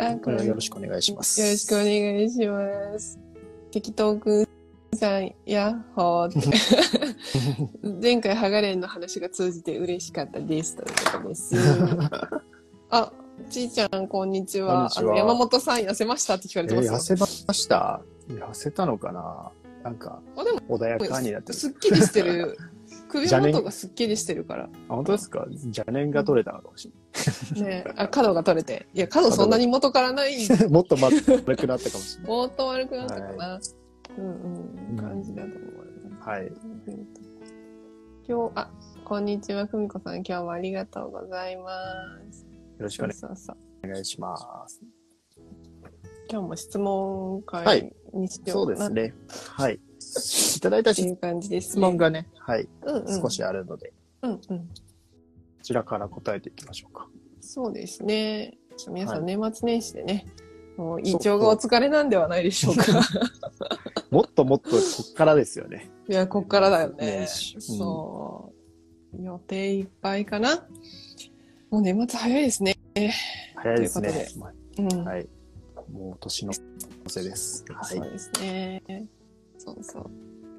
あ、これよろしくお願いします。よろしくお願いします。適当くんさん、やっほーって。前回、ハガレンの話が通じて嬉しかったです。ということです。あ、ちーちゃん、こんにちは。山本さん、痩せましたって聞かれてえーますよ。痩せました痩せたのかななんか、あでも穏やかになってる。すっきりしてる。首元がすっきりしてるから。あ本当ですか？邪念が取れたのかもしねあ、角が取れて。いや、角そんなに元からない。れない。もっと丸くなったかもしれない。もっと悪くなったかな。うんうん。感じだと思います。はい。今日、あ、こんにちは、ふみこさん。今日もありがとうございます。よろしくお願いそうそうお願いします。今日も質問はい会にしよそうですね。はい。いただいた質。問がね、はい、うんうん、少しあるので、うんうん。こちらから答えていきましょうか。そうですね。皆さん、は年末年始でね、もう胃腸がお疲れなんではないでしょうか。もっともっとこっからですよね。いや、こっからだよねそう。予定いっぱいかな。もう年末早いですね。早いですというねこ。まうん。あはい。もう年の瀬です。はい。そうですね。そうそう。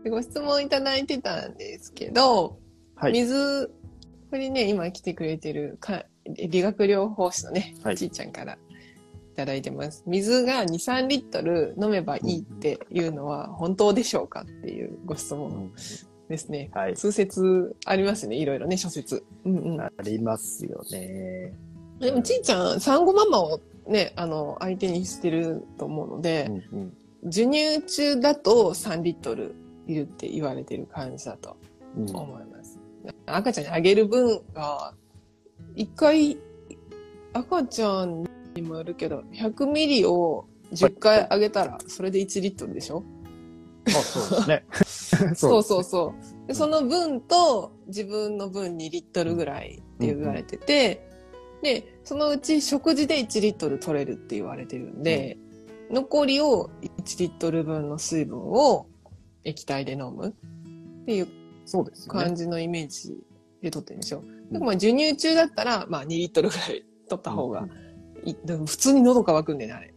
でご質問いただいてたんですけど、はい。水、これね、今来てくれてるか理学療法士のね、はいちいちゃんからいただいてます。水が2、3リットル飲めばいいっていうのは本当でしょうかっていうご質問うんですね。はい。通説ありますね、いろいろね、諸説。うんうん。ありますよね。でもちいちゃん、産後ママをね、あの、相手にしてると思うので、うんうん授乳中だと3リットルいるって言われてる感じだとうん思います。赤ちゃんにあげる分が、一回、赤ちゃんにもよるけど、100ミリを10回あげたら、それで1リットルでしょ？あ、そうですね。そうそうそう。で、その分と自分の分2リットルぐらいって言われてて、で、そのうち食事で1リットル取れるって言われてるんで、残りを1リットル分の水分を液体で飲むっていう。感じのイメージで取ってるんでしょ。でもまあ授乳中だったら、まあ2リットルぐらい取った方がいい。でも普通に喉乾くんでね、あれ。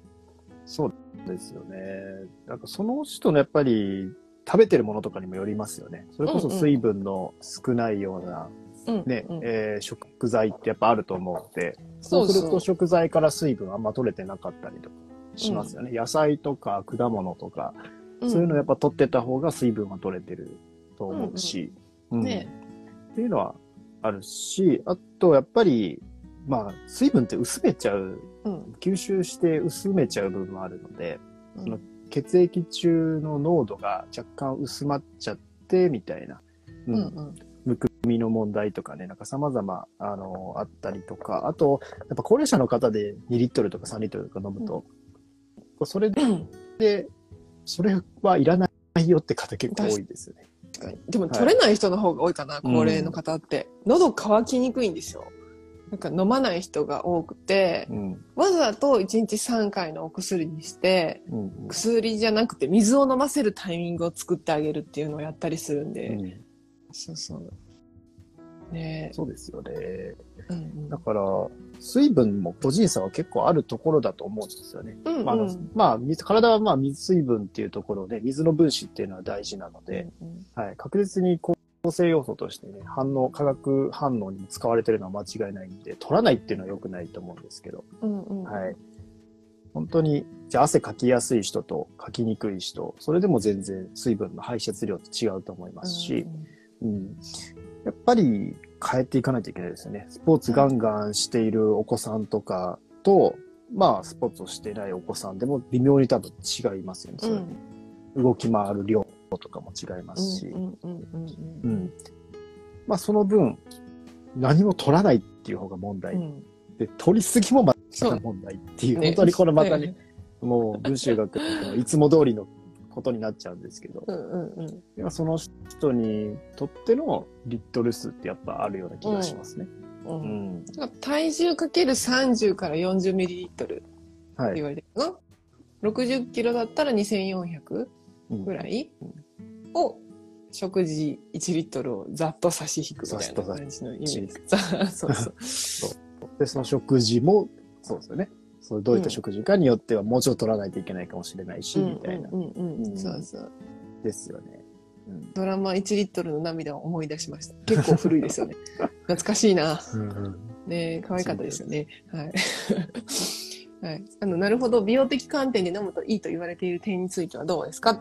そうですよね。なんかその人のやっぱり食べてるものとかにもよりますよね。それこそ水分の少ないようなうん。ね、うんえー食材ってやっぱあると思うので、そう。すると食材から水分あんま取れてなかったりとかしますよね。野菜とか果物とか、そういうのやっぱ取ってた方が水分は取れてると思うし、うんね。っていうのはあるし、あとやっぱり、まあ水分って薄めちゃう、うん。吸収して薄めちゃう部分もあるので、うん。その血液中の濃度が若干薄まっちゃってみたいな、ううんんうん。むくみの問題とかね、なんか様々、あの、あったりとか、あと、やっぱ高齢者の方で2リットルとか3リットルとか飲むと、それで、それはいらないよって方結構多いですよね。でも取れない人の方が多いかな、うん高齢の方って。喉乾きにくいんですよ。なんか飲まない人が多くて、うん。わざと1日3回のお薬にして、うん。薬じゃなくて水を飲ませるタイミングを作ってあげるっていうのをやったりするんで。うんそうそう。ねそうですよね。え。うんだから、水分も個人差は結構あるところだと思うんですよね。うん。うんまあまあ、水体はまあ水水分っていうところで、水の分子っていうのは大事なので、うんはい、確実に構成要素としてね、反応、化学反応にも使われてるのは間違いないんで、取らないっていうのは良くないと思うんですけど、うんうん。はい。本当に、じゃあ汗かきやすい人とかきにくい人、それでも全然水分の排出量って違うと思いますし、うん、やっぱり変えていかないといけないですよね。スポーツガンガンしているお子さんとかと、まあ、スポーツをしていないお子さんでも微妙に多分違いますよね。うん。動き回る量とかも違いますし。まあ、その分、何も取らないっていう方が問題。うん。で、取りすぎもまた問題っていう、ね本当にこれまたね、ねもう文集学のいつも通りのことになっちゃうんですけど、うんうんうん。でもその人にとってのリットル数ってやっぱあるような気がしますね。ううんん。体重かける30から40ミリリットルってはい。言われてるの、60キロだったら2400うんぐらいを食事1リットルをざっと差し引くみたいな感じのイメージ。そう そう。で、その食事も、そうですよね。そうどういった食事かによってはもうちょっと取らないといけないかもしれないし、みたいな。うんうんうんうんうんそうそう。ですよね。うんドラマ1リットルの涙を思い出しました。結構古いですよね。懐かしいな。ね可愛かったですよね。はい。はい。あの、なるほど。美容的観点で飲むといいと言われている点についてはどうですか？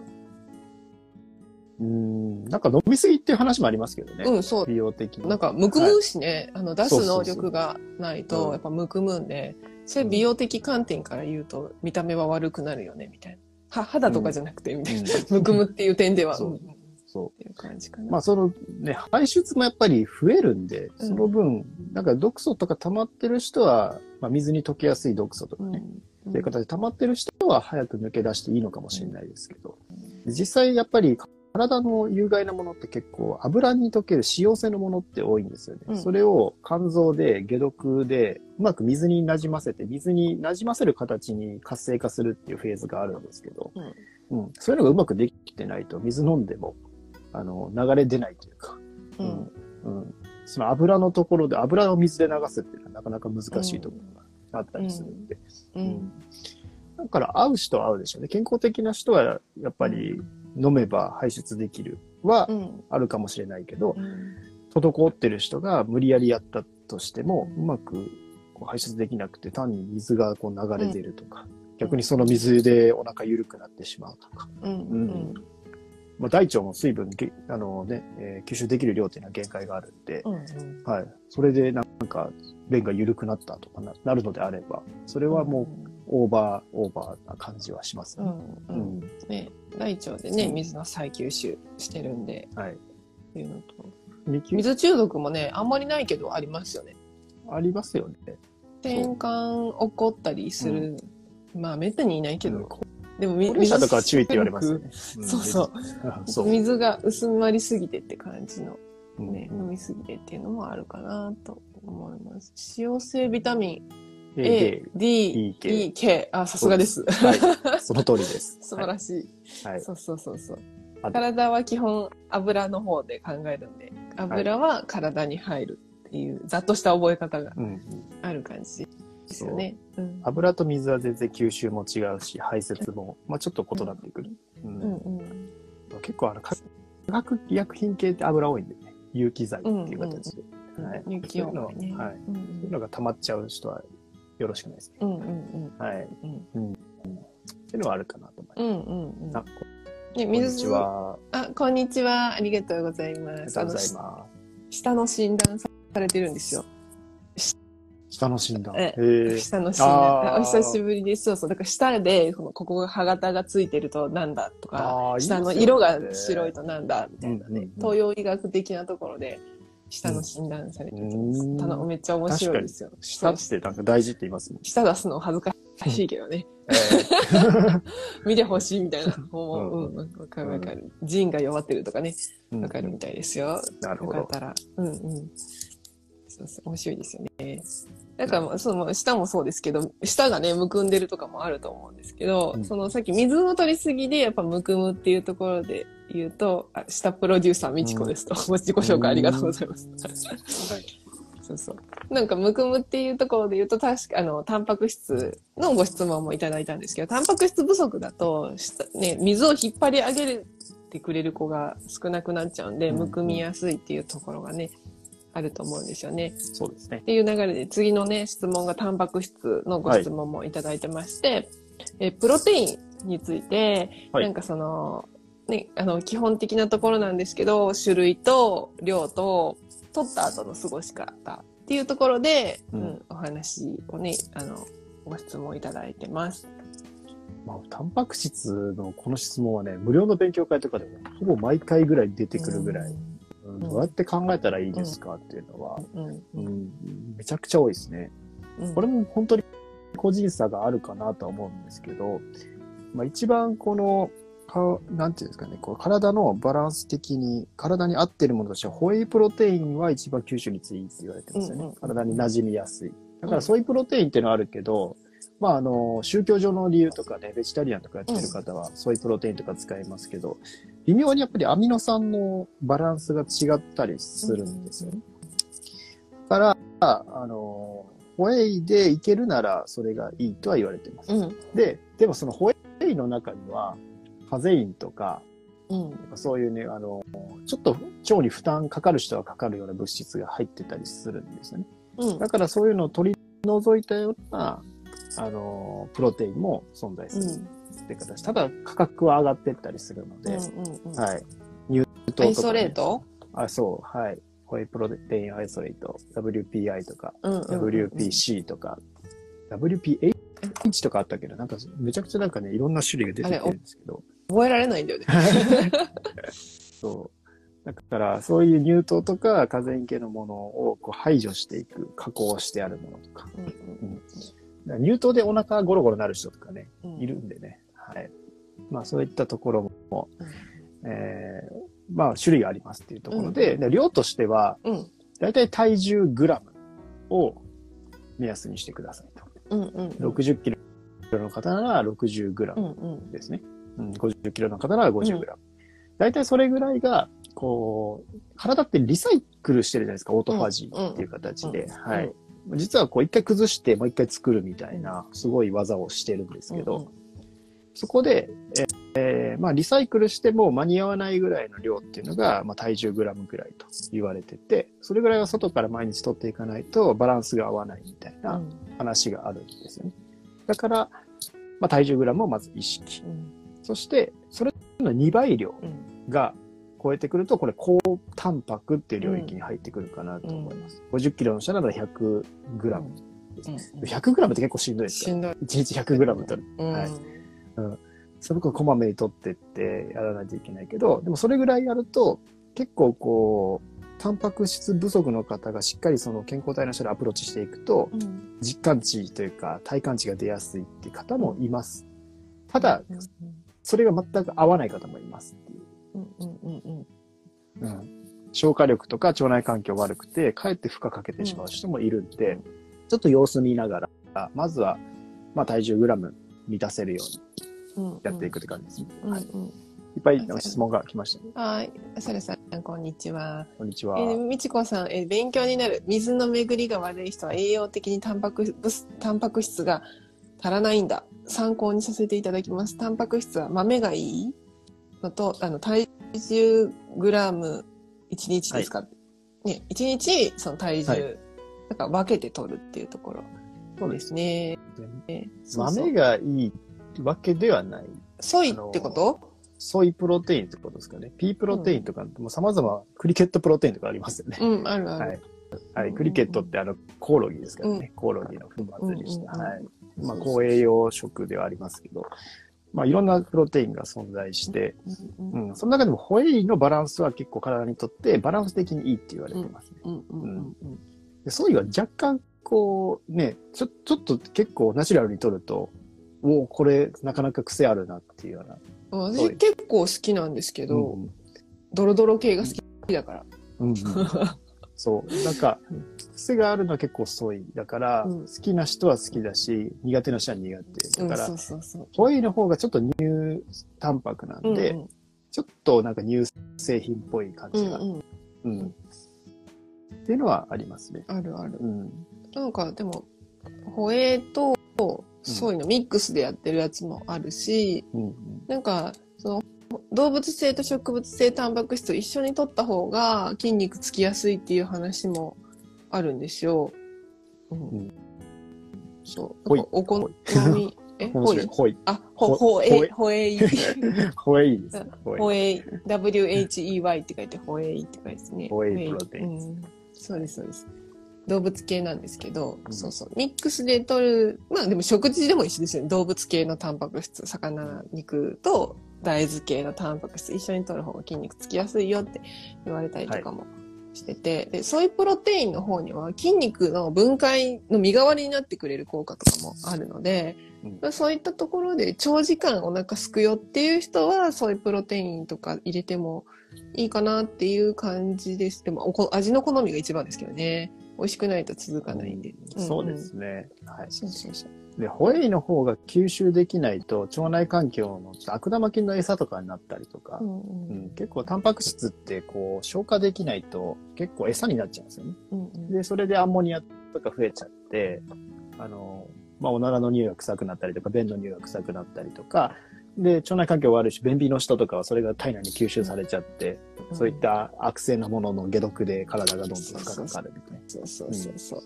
うん、なんか飲みすぎっていう話もありますけどね。うん、そう。美容的に。なんか、むくむしね、あの、出す能力がないうんと、やっぱむくむんで、それ美容的観点から言うと、見た目は悪くなるよね、みたいな。は、肌とかじゃなくて、みたいな。むくむっていう点では、そう。そていう感じかう。な。まあそのね、排出もやっぱり増えるんで、うん。その分、なんか毒素とか溜まってる人は、まあ水に溶けやすい毒素とかね、うん。という形で溜まってる人は早く抜け出していいのかもしれないですけど、実際やっぱり体の有害なものって結構油に溶ける脂溶性のものって多いんですよね。うん。それを肝臓で解毒でうまく水になじませて、水になじませる形に活性化するっていうフェーズがあるんですけど、うん。そういうのがうまくできてないと水飲んでもあの流れ出ないというか、うん。うん、その油のところで油を水で流すっていうのはなかなか難しいところがあったりするんで、うん。だから合う人は合うでしょうね。健康的な人はやっぱり飲めば排出できるはうん。あるかもしれないけど、うん滞ってる人が無理やりやったとしても、うまく排出できなくて単に水がこう流れ出るとか、逆にその水でお腹緩くなってしまうとか、うん。うん。まあ、大腸も水分げあの、ねえー吸収できる量っていうのは限界があるんで、うん。はい、それでなんか便が緩くなったとかななるのであれば、それはもうオーバー、オーバーな感じはしますうね。ん。ううんん。ね、大腸でね、水の再吸収してるんで、はい。っていうのと。水中毒もね、あんまりないけどありますよね。ありますよね。転換起こったりする。まあ、めったにいないけど。うんでも、み高齢者とかは注意って言われますよね。そうそう。うん。そう。水が薄まりすぎてって感じのうんね、飲みすぎてっていうのもあるかなと思います。脂溶性ビタミン A D、E K E。あ、さすがです。はい。その通りです。素晴らしい。い。はい。そうそうそうそうあ。体は基本油の方で考えるんで、油は体に入るっていう、ざっとした覚え方が。ある感じですよね。うん。油と水は全然吸収も違うし、排泄も、まあちょっと異なってくる。結構あの、化学医薬品系って油多いんでね。有機剤っていう形で。はい有機音楽ね。はいうんそういうのが溜まっちゃう人はよろしくないですね。うんうんうんはい。うんっていうのはあるかなと思います。うんうんうんあこね、こんに水ちは。あ、こんにちは。ありがとうございます。ありがとうございま下の診断されてるんですよ。す。下の診断。えへえ。下の診断。あーあお久しぶりです。そうそう。だから下で、このここが歯型がついてるとなんだとか、下の色がね白いとなんだみたいなねうんうんうん。東洋医学的なところで、下の診断されてる。うんめっちゃ面白いですよ。下ってなんか大事って言いますもん。舌出すの恥ずかしいけどね。見てほしいみたいな。もう、うん、わかるわかる。腎が弱ってるとかね、えわかるみたいですよ。なるほど。よかったら。うんうん。そうそう、面白いですよね。だからまあ、その、舌もそうですけど、舌がね、むくんでるとかもあると思うんですけど、うんその、さっき水の取りすぎで、やっぱむくむっていうところで言うと、あ、舌プロデューサーみちこですと。ご自己紹介ありがとうございます。はい そうそう。なんか、むくむっていうところで言うと、確か、あの、タンパク質のご質問もいただいたんですけど、タンパク質不足だと、下ね、水を引っ張り上げてくれる子が少なくなっちゃうんで、うんむくみやすいっていうところがね、あると思うんですよね。そうですねっ。ていう流れで、次のね、質問がタンパク質のご質問もいただいてまして、えプロテインについて、はいなんかその、ね、あの、基本的なところなんですけど、種類と量と、取った後の過ごし方っていうところで、ううんん、お話をね、あの、ご質問いただいてます。まあ、タンパク質のこの質問はね、無料の勉強会とかでもほぼ毎回ぐらい出てくるぐらい、うんどうやって考えたらいいですかっていうのは、うん。めちゃくちゃ多いですね。うん。これも本当に個人差があるかなとは思うんですけど、まあ、一番この、かなんていうんですかね、こう体のバランス的に、体に合ってるものとしては、ホエイプロテインは一番吸収率いいって言われてますよね。うんうん体に馴染みやすい。だからソイプロテインっていうのはあるけど、まああの、宗教上の理由とかね、ベジタリアンとかやってる方は、ソイプロテインとか使いますけど、微妙にやっぱりアミノ酸のバランスが違ったりするんですよね。だから、あの、ホエイでいけるならそれがいいとは言われてます。うん。で、でもそのホエイの中には、カゼインとか、うん。そういうね、あの、ちょっと腸に負担かかる人はかかるような物質が入ってたりするんですよね。うんだからそういうのを取り除いたような、あの、プロテインも存在するって形。ただ価格は上がってったりするので、うんうんはい。乳糖とか、ね。アイソレート？あ、そう、はい。ホエイプロテインアイソレート、WPI とか、うんうんうんうん WPC とか、WPH とかあったけど、なんかめちゃくちゃなんかね、いろんな種類が出てきてるんですけど、覚えられないんだよね。そう。だから、そういう乳糖とかカゼイン系のものをこう排除していく、加工してあるものとか。うんだから乳糖でお腹ゴロゴロなる人とかね、うんいるんでね。はい。まあ、そういったところも、うんえーまあ、種類がありますっていうところで、で量としては、うんだいたい体重グラムを目安にしてくださいと。うんうん60キロの方なら60グラムうんうんですね。うん、50キロの方なら50グラム。大体それぐらいが、こう、体ってリサイクルしてるじゃないですか、オートファジーっていう形で。うんはい。実はこう一回崩してもう一回作るみたいな、すごい技をしてるんですけど、そこで、えーまあリサイクルしても間に合わないぐらいの量っていうのが、まあ体重グラムぐらいと言われてて、それぐらいは外から毎日取っていかないとバランスが合わないみたいな話があるんですよね。だから、まあ体重グラムをまず意識。うん。そして、それの2倍量うん。が超えてくると、これ高タンパクっていう領域に入ってくるかなと思います。50キロの人なら100グラムですね。うん100グラムって結構しんどいですよ。しんどい。1日100グラム取る。うんはいそれこそこまめに取ってってやらないといけないけど、でもそれぐらいやると、結構こう、タンパク質不足の方がしっかりその健康体の人でアプローチしていくと、うん実感値というか体感値が出やすいっていう方もいます。ただ、うんそれが全く合わない方もいますっていう。うんうんうんうん消化力とか腸内環境悪くて、かえって負荷かけてしまう人もいるんで、ちょっと様子見ながら、まずは、まあ体重グラム満たせるようにうんやっていくって感じですね。うんうんはい。いっぱい質問が来ましたね。はい。サルさん、こんにちは。こんにちは。えー、みちこさん、えー勉強になる。水の巡りが悪い人は栄養的にタンパク質、タンパク質が足らないんだ。参考にさせていただきます。タンパク質は豆がいい？のと、あの、体重グラム1日ですか、ね、1日、その体重、はいなんか分けて取るっていうところ。そうですね。豆がいいわけではない。ソイってこと？ソイプロテインってことですかね。ピープロテインとか、もう様々、クリケットプロテインとかありますよね。うん、あるある。はい。はい、クリケットってあの、コオロギですからね。コオロギの粉末にした。うんうんうんはい。まあ、高栄養食ではありますけど、まあ、いろんなプロテインが存在して、うんうんうん、その中でもホエイのバランスは結構体にとってバランス的にいいって言われてますね。うんうんうんでソイは若干こうね、ちょ、ちょっと結構ナチュラルに取ると、おお、これなかなか癖あるなっていうような。私結構好きなんですけど、うんドロドロ系が好きだから。うんうん そう。なんか、癖があるのは結構ソイ。だから、うん好きな人は好きだし、苦手な人は苦手。だから、うん、そうそうそう。ホエイの方がちょっと乳タンパクなんで、うんちょっとなんか乳製品っぽい感じが。うんうん、うんっていうのはありますね。あるある。うん。なんかでも、ホエイとソイのミックスでやってるやつもあるし、うんうん。なんか、その、動物性と植物性タンパク質を一緒に取った方が筋肉つきやすいっていう話もあるんですよ。うん。んそう。ほいお好み、え、面ほい白い。あ、ほ、ほほえほえ、ほえい。です。ホエイ。ホエイ、W-H-E-Y って書いて、ホエイって書いてですね。ホエイプロテインうん。そうです、そうです。動物系なんですけど、うんそうそう。ミックスで取る、まあでも食事でも一緒ですよね。動物系のタンパク質、魚、肉と大豆系のタンパク質一緒に取る方が筋肉つきやすいよって言われたりとかもしてて、で、ソイプロテインの方には筋肉の分解の身代わりになってくれる効果とかもあるので、うんそういったところで長時間お腹すくよっていう人は、ソイプロテインとか入れてもいいかなっていう感じです。でも、おこ味の好みが一番ですけどね。美味しくないと続かないんで。うんそうですね。はい。そうそうそう。で、ホエイの方が吸収できないと、腸内環境の悪玉菌の餌とかになったりとか、うんううんん、結構タンパク質ってこう消化できないと結構餌になっちゃうんですよね。うんうんで、それでアンモニアっとか増えちゃって、あの、まあ、おならの匂いが臭くなったりとか、便の匂いが臭くなったりとか、で、腸内環境悪いし、便秘の人とかはそれが体内に吸収されちゃって、そういった悪性なものの解毒で体がどんどん負荷かかるみたいな。そうそうそうそう。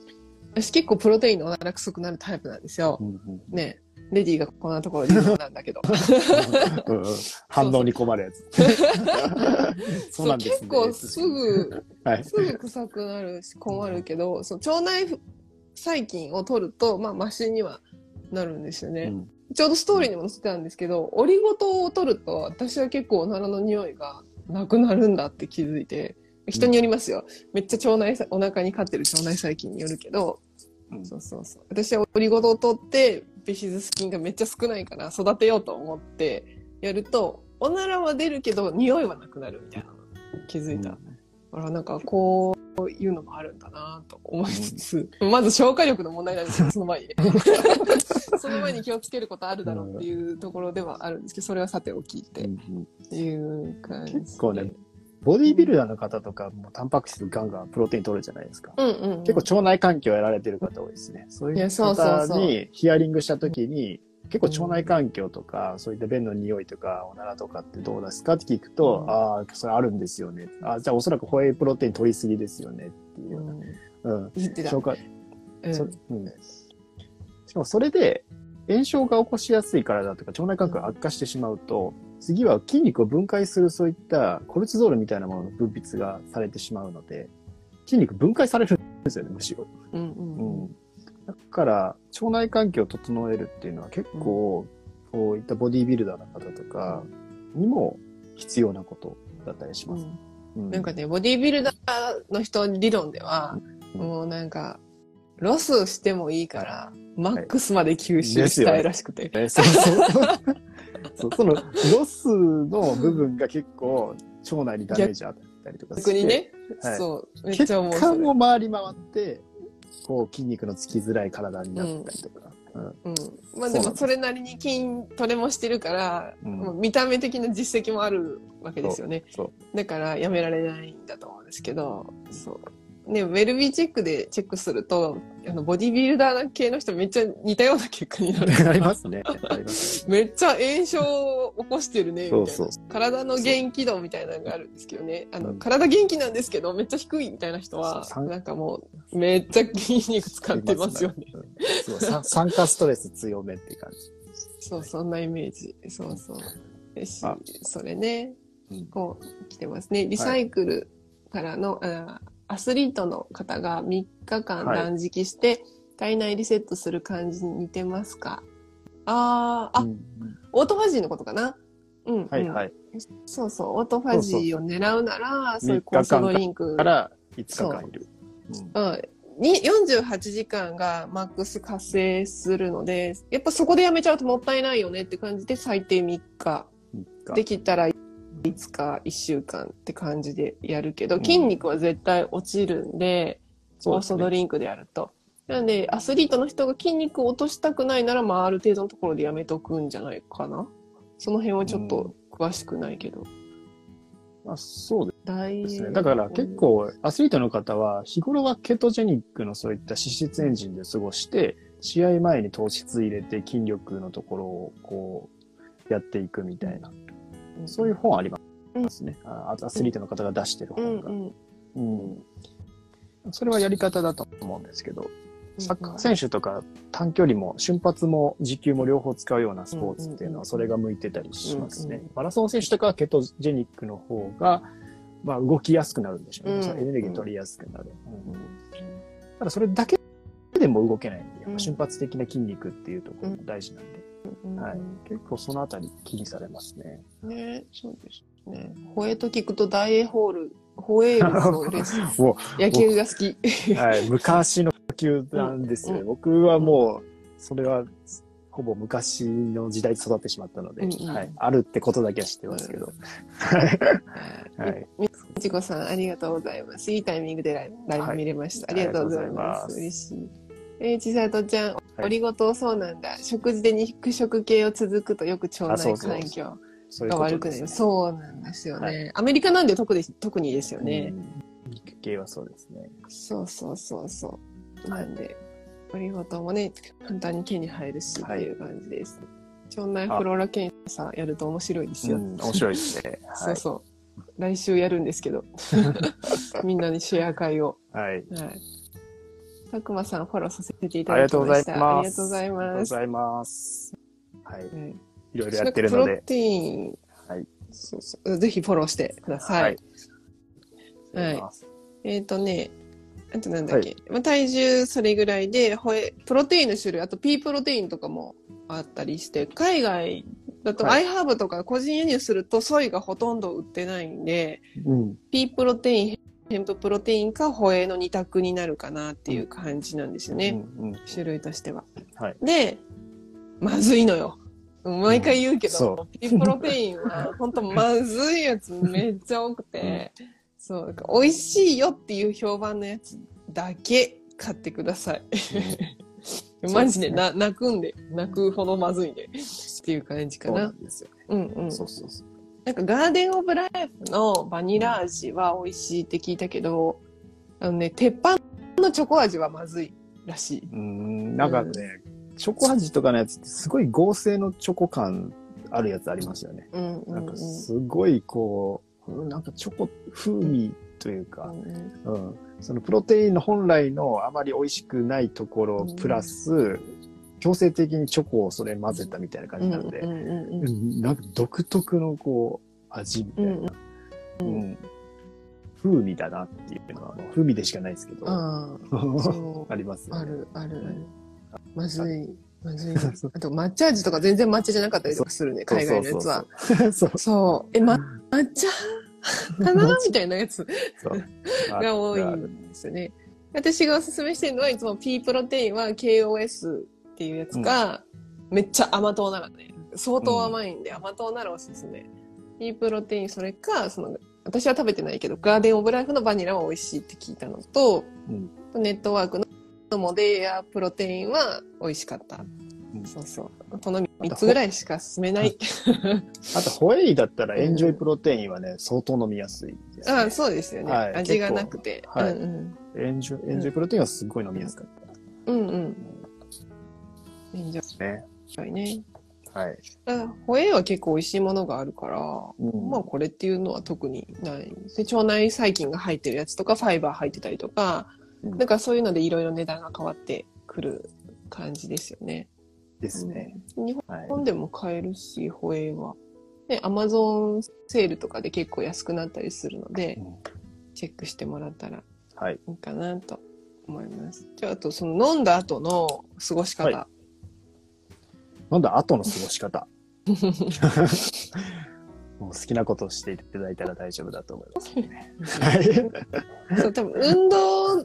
私結構プロテインのおなら臭くなるタイプなんですよう。んうんねレディーがこんなところでなんだけど。反応に困るやつ。そうなんですね。結構すぐ、はい。すぐ臭くなるし困るけど、その腸内細菌を取ると、まあ、マシにはなるんですよね。うんちょうどストーリーにも載せてたんですけど、オリゴ糖を取ると、私は結構おならの匂いがなくなるんだって気づいて、人によりますよ。めっちゃ腸内さ、お腹に飼ってる腸内細菌によるけど、うんそうそうそう。私はオリゴ糖を取って、ビシズス菌がめっちゃ少ないから育てようと思ってやると、おならは出るけど、匂いはなくなるみたいなの気づいた。あら、なんかこういうのもあるんだなと思いつつ、まず消化力の問題なんですよ、その前に。その前に気をつけることあるだろうっていうところではあるんですけど、それはさておきってうんうんいう感じで。結構ね、ボディービルダーの方とかもタンパク質ガンガンプロテイン取るじゃないですか。うんうんうん、結構腸内環境をやられてる方多いですね。そういう方にヒアリングしたときに、結構腸内環境とか、そういった便の匂いとか、おならとかってどうですかって聞くと、うんああ、それあるんですよね。あじゃあおそらくホエイプロテイン取りすぎですよねっていううような。んうん。言ってた。消化、うんそうん。しかもそれで、炎症が起こしやすい体とか腸内環境が悪化してしまうと、次は筋肉を分解するそういったコルチゾールみたいなものの分泌がされてしまうので、筋肉分解されるんですよね、むしろ。うんううんん。だから、腸内環境を整えるっていうのは結構、こういったボディービルダーの方とかにも必要なことだったりします。うんなんかね、ボディービルダーの人理論では、うんもうなんか、ロスしてもいいから、マックスまで吸収したいらしくて。ねそうそう そう。そのロスの部分が結構腸内にダメージあったりとかして。逆にね、はいそう、めっちゃ思うそれ。管を回り回って、こう筋肉のつきづらい体になったりとか。うんうん。まあでもそれなりに筋トレもしてるから、うん見た目的な実績もあるわけですよね。そう。だからやめられないんだと思うんですけど、そう。ね、ウェルビーチェックでチェックすると、あの、ボディビルダー系の人めっちゃ似たような結果になる。ありますね。めっちゃ炎症を起こしてるね、みたいな。そうそ体の元気度みたいなのがあるんですけどね。あの、うん体元気なんですけど、めっちゃ低いみたいな人はなんかもう、めっちゃ筋肉使ってますよね。うんそうさ酸化ストレス強めっていう感じ。そう、そんなイメージ。そうそう。ですしあそれねうん、こう、来てますね。リサイクルからの、あアスリートの方が3日間はい断食して、体内リセットする感じに似てますか？あー、あ、うんオートファジーのことかな？うん、うんはいはい。そうそう、オートファジーを狙うなら、そういう3日間酵素ドリンク。から5日間いる。うん。に48時間がマックス活性するので、やっぱそこでやめちゃうともったいないよねって感じで最低3日。うん。3で日きたら5日、1週間って感じでやるけど、うん筋肉は絶対落ちるんで、そうですね酵素ドリンクでやると。なんで、アスリートの人が筋肉を落としたくないなら、まあ、ある程度のところでやめとくんじゃないかな。その辺はちょっと詳しくないけど。まあ、そう大ですね。だから結構アスリートの方は日頃はケトジェニックのそういった脂質エンジンで過ごして、試合前に糖質入れて筋力のところをこうやっていくみたいな、そういう本ありますね。あアスリートの方が出してるうん本が。うん。うん。それはやり方だと思うんですけど、サッカー選手とか短距離も瞬発も持久も両方使うようなスポーツっていうのはそれが向いてたりしますね。マラソン選手とかはケトジェニックの方が、まあ動きやすくなるんでしょうね。エネルギー取りやすくなる。うん。ただそれだけでも動けないんで、やっぱ瞬発的な筋肉っていうところも大事なんで、うんはい結構そのあたり気にされますね。ね、そうですね。ホエと聞くと大エホール、ホエールズのレスも野球が好き。はい、昔の球団ですよね。うん僕はもう、それは、ほぼ昔の時代に育ってしまったので、うんうんはい、あるってことだけは知ってますけど。はい。みみちこさん、ありがとうございます。いいタイミングでライブ見れました。はいありがとうございま。ありがとうございますす嬉しい。えー、ちさとちゃん、いオリゴ糖そうなんだ。食事で肉食系を続くとよく腸内環境が悪くなる。そうなんですよね。はアメリカなんで特に特にですよね。うん肉系はそうですね。そうそうそうそう。なんで、オリゴ糖もね、簡単に手に入るしっていう感じです。腸内フローラ検査やると面白いですよ。うん、面白いですね。そうそう。来週やるんですけど、みんなにシェア会を。はい。はい。はい。たくまさんフォローさせていただきました。ありがとうございますありがとうございます。ありがとうございます。はい。はいいろいろやってるので。プロテイン、はい。そうそうぜひフォローしてください。はい。はいえっ、とね、あとなんだっけ、まあ、体重それぐらいで、ほえプロテインの種類、あと P プロテインとかもあったりして、海外だとはい iHerb とか個人輸入するとソイがほとんど売ってないんで、うん。P プロテイン、ヘンププロテインかホエイの二択になるかなっていう感じなんですよね。うん。うん種類としては。はいで、まずいのよ。毎回言うけそど、ピープロテインは本当まずいやつめっちゃ多くて、そう、美味しいよっていう評判のやつだけ買ってください。マジでな泣くんで、泣くほどまずいんで、っていう感じかなそうな。んですよ。うんうん。そうそうそう。なんかガーデンオブライフのバニラ味は美味しいって聞いたけど、あのね、鉄板のチョコ味はまずいらしい。うん。なんかね、チョコ味とかのやつってすごい合成のチョコ感あるやつありますよね。うんうん、うん。なんかすごいこう、なんかチョコ風味といううか、んうんうん。そのプロテインの本来のあまり美味しくないところうんプラス、強制的にチョコをそれ混ぜたみたいな感じなので、なんか独特のこう、味みたいな、うんうんうん風味だなっていうのは、風味でしかないですけど、あ。りますよね。ある、ある、ある。まずい、まずい。あと、抹茶味とか全然抹茶じゃなかったりとかするね、海外のやつは。そうそうそう。そう。え、ま、抹茶？かなみたいなやつが多いんですよね。私がおすすめしてるのは、いつも P プロテインは KOS っていうやつが、めっちゃ甘党ならね、相当甘いんで、甘党ならおすすめ。P プロテイン、それか、その、私は食べてないけど、ガーデンオブライフのバニラは美味しいって聞いたのと、うんネットワークのモデイアプロテインは美味しかった。うんそうそう。この3つぐらいしか進めない。あと、ホエイだったらエンジョイプロテインはね、相当飲みやすいです、ね。ああそうですよね。はい味がなくて。構はいうんエンジョイ、エンジョイプロテインはすごい飲みやすかった。うん。うんうん。いいんじゃね。ないね。はい。ホエイは結構美味しいものがあるから、うんまあこれっていうのは特にない。で腸内細菌が入ってるやつとか、ファイバー入ってたりとか、うんなんかそういうのでいろいろ値段が変わってくる感じですよね。ですね。うんはい。日本でも買えるし、ホエイは。で、アマゾンセールとかで結構安くなったりするのでう、んチェックしてもらったらはい。いいかなと思います。じゃあ、あとその飲んだ後の過ごし方。は飲んだ後の過ごし方。もう好きなことをしていただいたら大丈夫だと思います、ね。はい。そう、多分運動の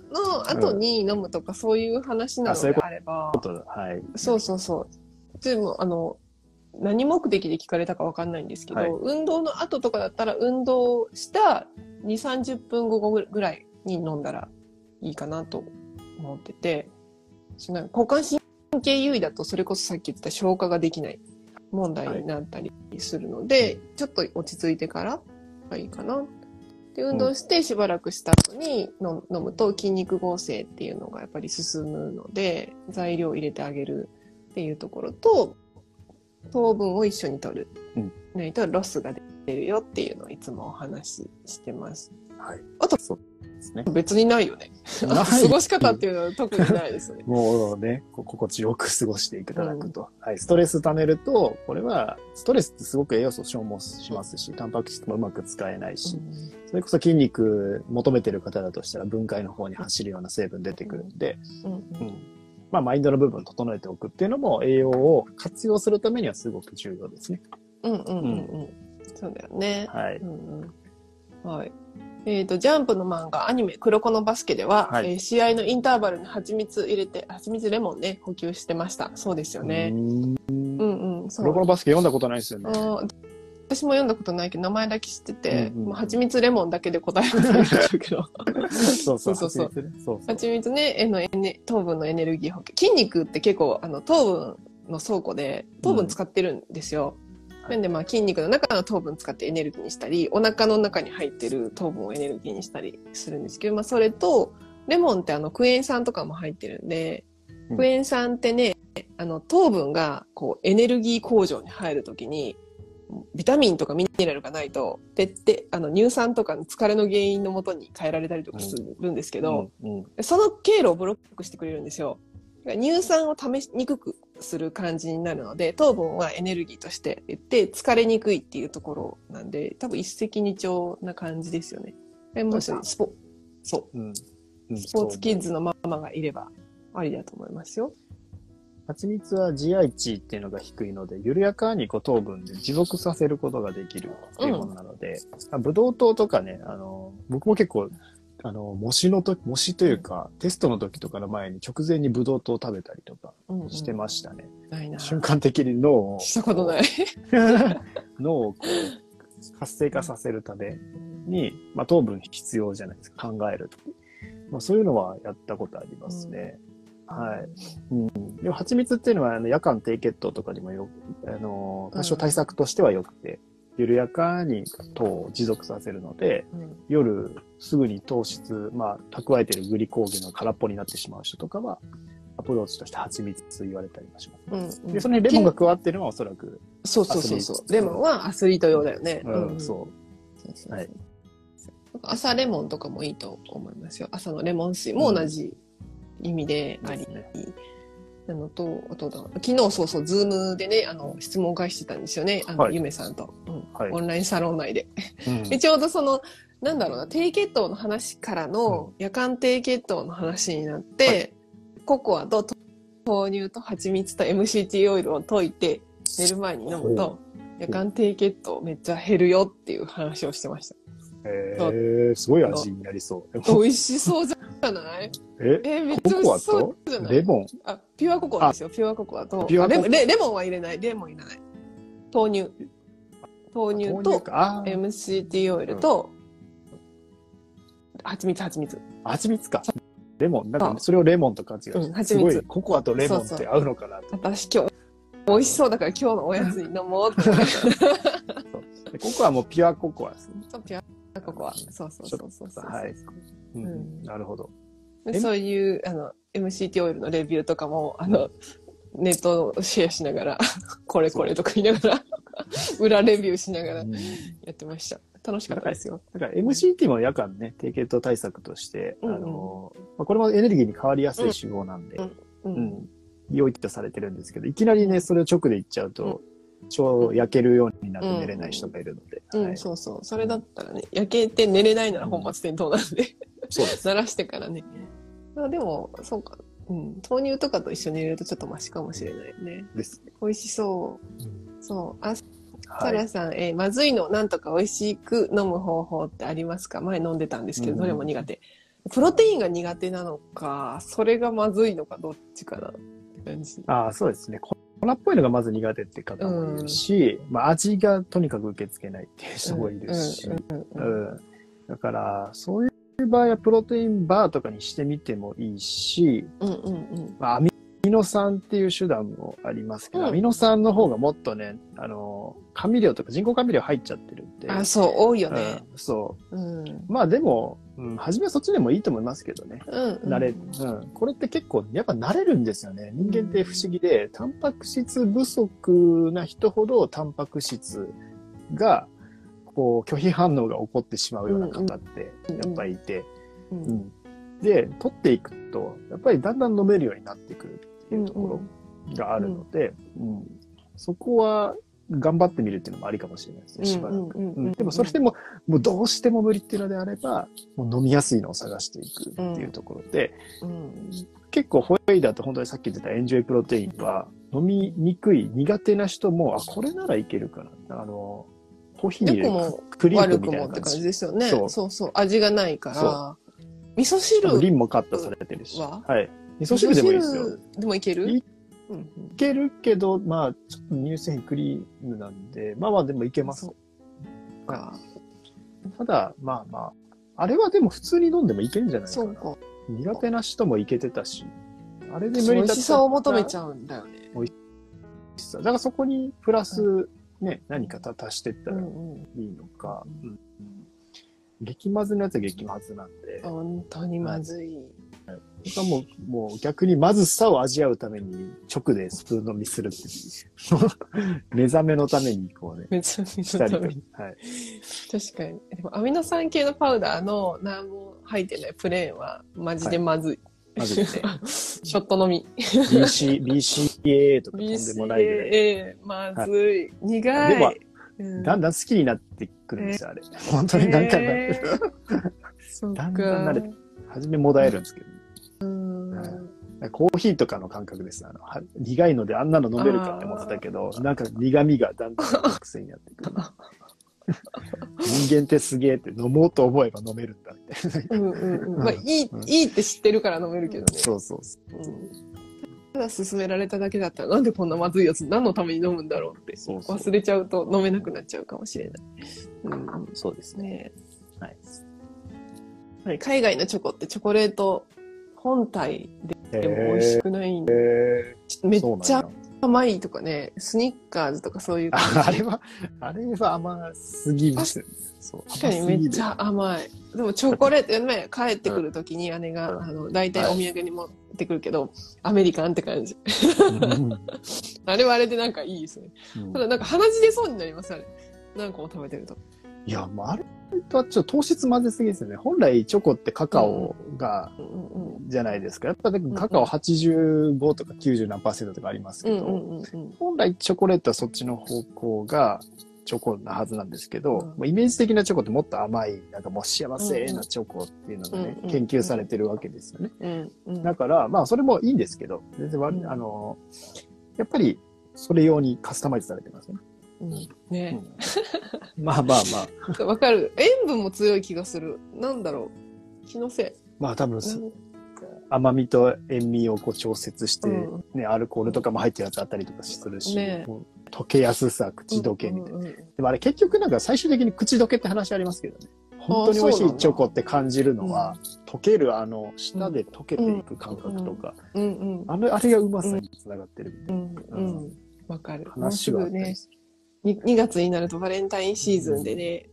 後に飲むとかそういう話なのであれば、ことはい。そうそうそう。でも、あの、何目的で聞かれたかわかんないんですけど、はい運動の後とかだったら、運動した2、30分後ぐらいに飲んだらいいかなと思ってて、その交感神経優位だと、それこそさっき言ってた消化ができない問題になったりするので、ちょっと落ち着いてからがいいかな。で、運動してしばらくした後にの飲むと筋肉合成っていうのがやっぱり進むので、材料を入れてあげるっていうところと、糖分を一緒に取る。うんないとロスが出るよっていうのをいつもお話ししてます。はい。あとですね。別にないよね。過ごし方っていうのは特にないですね。もうね、こ心地よく過ごしていただくと。はい。ストレス溜めると、これは、ストレスってすごく栄養素消耗しますし、タンパク質もうまく使えないし、それこそ筋肉求めてる方だとしたら分解の方に走るような成分出てくるんで、うんうんうん。まあ、マインドの部分整えておくっていうのも栄養を活用するためにはすごく重要ですね。うんうんうんうん。そうだよね。はい。うんうんはい。えっ、と、ジャンプの漫画、アニメ、黒子のバスケでは、はいえー試合のインターバルに蜂蜜入れて、蜂蜜レモンね、補給してました。そうですよね。うん。うんうん、そう。ロコのバスケ読んだことないですよね。私も読んだことないけど、名前だけ知ってて、うんうんもう蜂蜜レモンだけで答えが出てるけど。そうそうそうそうそう蜂蜜ねそうそう蜂蜜ね、えのエネ糖分のエネルギー補給。筋肉って結構、あの、糖分の倉庫で、糖分使ってるんですよ。うんなんで、まあ、筋肉の中の糖分使ってエネルギーにしたり、お腹の中に入ってる糖分をエネルギーにしたりするんですけど、まあ、それと、レモンってあのクエン酸とかも入ってるんで、うんクエン酸ってね、あの糖分がこうエネルギー工場に入るときに、ビタミンとかミネラルがないと、でって、あの乳酸とかの疲れの原因のもとに変えられたりとかするんですけど、うんうんその経路をブロックしてくれるんですよ。乳酸を試しにくくする感じになるので、糖分はエネルギーとして言って疲れにくいっていうところなんで、多分一石二鳥な感じですよね。でもしスポそう。うん。うん。スポーツキッズのママがいればありだと思いますよ。蜂蜜は GI 値っていうのが低いので、緩やかにこう糖分で持続させることができるっていうものなので、あブドウ糖とかね、あの、僕も結構、あの、模試の時、模試というか、テストの時とかの前に直前にブドウ糖を食べたりとかうんうんしてましたね。ないな。瞬間的に脳を、したことない。脳をこう活性化させるために、まあ、糖分必要じゃないですか、考えるとき。まあ、そういうのはやったことありますね。はい。うん。でも、蜂蜜っていうのは、あの夜間低血糖とかにもよく、あの、多少対策としては良くて、緩やかに糖を持続させるので、うん夜すぐに糖質、まあ、蓄えてるグリコーゲンが空っぽになってしまう人とかは、アプローチとして蜂蜜言われたりもします。うんうんで、それにレモンが加わってるのはおそらく、そうそうそうそアスリートう。レモンはアスリート用だよね。うん、うそそうはい朝レモンとかもいいと思いますよ。朝のレモン水も同じ意味でう。ありです。ね。なのと、あとだ、昨日そうそう、ズームでね、あの、質問会してたんですよね。あの、はいゆめさんと、うんはいオンラインサロン内で。うん で、ちょうどその、なんだろうな、低血糖の話からの夜間低血糖の話になって、ココアと豆乳と蜂蜜と MCT オイルを溶いて寝る前に飲むと、夜間低血糖めっちゃ減るよっていう話をしてました。えー、すごい味になりそう。美味しそうじゃない？え？えめっちゃ美味しそうとじゃない？レモン？あ、ピュアココアですよ。ピュアココアと。ピュアココア。あレモンレレモンは入れない。レモン入れない。豆乳。豆乳と MCT オイルと、蜂蜜蜂蜜。蜂蜜か。レモン。なんか、それをレモンと勘違いして、すごい、ココアとレモンって合うのかなと。私今日、美味しそうだから今日のおやつに飲もうって。でココアもピュアココアですね。そうピュアココア。そうそうそうそうそう。はいうんうんなるほど。でそういう、あの、MCT オイルのレビューとかも、あの、ネットをシェアしながら、これこれとか言いながら、裏レビューしながらうんやってました。楽しかったですよ。だから MCT も夜間ね、低血糖対策として、うんうんあの、まあ、これもエネルギーに変わりやすい脂肪なんで、うん良いとされてるんですけど、いきなりね、それを直でいっちゃうと、超焼けるようになって寝れない人がいるので。そうそう。それだったらね、焼けて寝れないなら本末転倒なんで、そうです。慣らしてからね。まあでも、そうか。うん。豆乳とかと一緒に入れるとちょっとマシかもしれないね。です。美味しそう。そう。はい。ラさん、えーまずいのなんとか美味しく飲む方法ってありますか？前飲んでたんですけど、うんどれも苦手。プロテインが苦手なのか、それがまずいのか、どっちかなって感じ。ああ、そうですね。粉っぽいのがまず苦手って方もいるし、まあ味がとにかく受け付けないっていう人もいるし、うんうんうんうんだから、そういう場合はプロテインバーとかにしてみてもいいし、うんうんうんまあ、アミノ酸っていう手段もありますけど、うんアミノ酸の方がもっとね、あの、甘味料とか人工甘味料入っちゃってるんで。あ、そう、多いよね。うんそう。うん。まあでも、うん、初めはそっちでもいいと思いますけどね。うん。慣れ、うん。これって結構、やっぱ慣れるんですよね。人間って不思議で、タンパク質不足な人ほど、タンパク質が、こう、拒否反応が起こってしまうような方って、やっぱりいて、うん。うん。で、取っていくと、やっぱりだんだん飲めるようになってくるっていうところがあるので、うんそこは頑張ってみるっていうのもありかもしれないですね、しばらく。うんうんでもそれでも、もうどうしても無理っていうのであれば、もう飲みやすいのを探していくっていうところで、うん結構ホエイだと本当にさっき言ってたエンジョイプロテインは、飲みにくい、苦手な人も、あ、これならいけるかな。あの、コーヒーに入れるクリーム悪みたいな感くもって感じじ。ですよね。そうそうそう。味がないかそら。味噌汁リンもカットされてるし。は？はい。味噌汁でもいいですよ。でもいける？いうんうんいけるけど、まあ、ちょっと乳製品クリームなんで、まあまあでもいけます。そうか。ただ、まあまあ、あれはでも普通に飲んでもいけるんじゃないかな。か。苦手な人もいけてたし、あれで美無理だった味しさを求めちゃゃうんだよね。う。だからそこにプラス、ね、何か足してったらうんうんいいのか。うん激まずのやつは激まずなんで、本当にまずい。僕はもう、もう逆にまずさを味わうために直でスプーン飲みするっていう。目覚めのためにこうね、めちゃめちしたりとかゃ食べる。はい。確かに。でもアミノ酸系のパウダーの何も入ってないプレーンはマジでまずい。まずですね、ショット飲み。BC、BCA とかとんでもないぐらい。BCAA、まずい。苦い。でもうんだんだん好きになってくるんですよ、あれ。本当に何回もやってる。だんだん慣れて初めもだえるんですけど、うんはいコーヒーとかの感覚です。あのは苦いのであんなの飲めるかって思ってたけど、なんか苦味がだんだん癖になってくる。人間ってすげえって飲もうと思えば飲めるんだみたいな。うんうんうん。まあ、いい、うんいいって知ってるから飲めるけどね。そうそうそうんただ勧められただけだったら、なんでこんなまずいやつ何のために飲むんだろうって。忘れちゃうと飲めなくなっちゃうかもしれない。うんう。そうですね。はい海外のチョコってチョコレート本体でも美味しくないんで、へめっちゃや甘いとかね、スニッカーズとかそういう。ああれは、あれは甘すぎますよね。確かにめっちゃ甘い。でもチョコレート、ね、帰ってくるときに姉が、うんあの、大体お土産に持ってくるけど、アメリカンって感じ。甘 あれはあれでなんかいいですね。ただなんか鼻血出そうになります、あれ。何個も食べてると。いや、まあ、あれとはちょっと糖質混ぜすぎですよね。本来チョコってカカオが、じゃないですか。やっぱねカカオ85とか90何パーセントとかありますうん。けど、本来チョコレートはそっちの方向がチョコなはずなんですけど、うんイメージ的なチョコってもっと甘い、なんかもう幸せなチョコっていうのがね、うん研究されてるわけですよね。うんうんだから、まあそれもいいんですけど、全然悪い、うんあの、やっぱりそれ用にカスタマイズされてますよね。うんね まあまあまあ、わかる。塩分も強い気がする。なんだろう。気のせまあ多分甘みと塩味をこう調節して、うんね、アルコールとかも入ってるやつあったりとかするし、ね溶けやすさ、口どけみたいな。うんうんうんでもあれ結局なんか最終的に口どけって話ありますけどね。本当に美味しいチョコって感じるのは、溶けるあの、舌で溶けていく感覚とか、うんうんあの、あれがうまさにつながってるみたいうんうん。わかる。な話はあったりする。に 2, 月になるとバレンタインシーズンでね、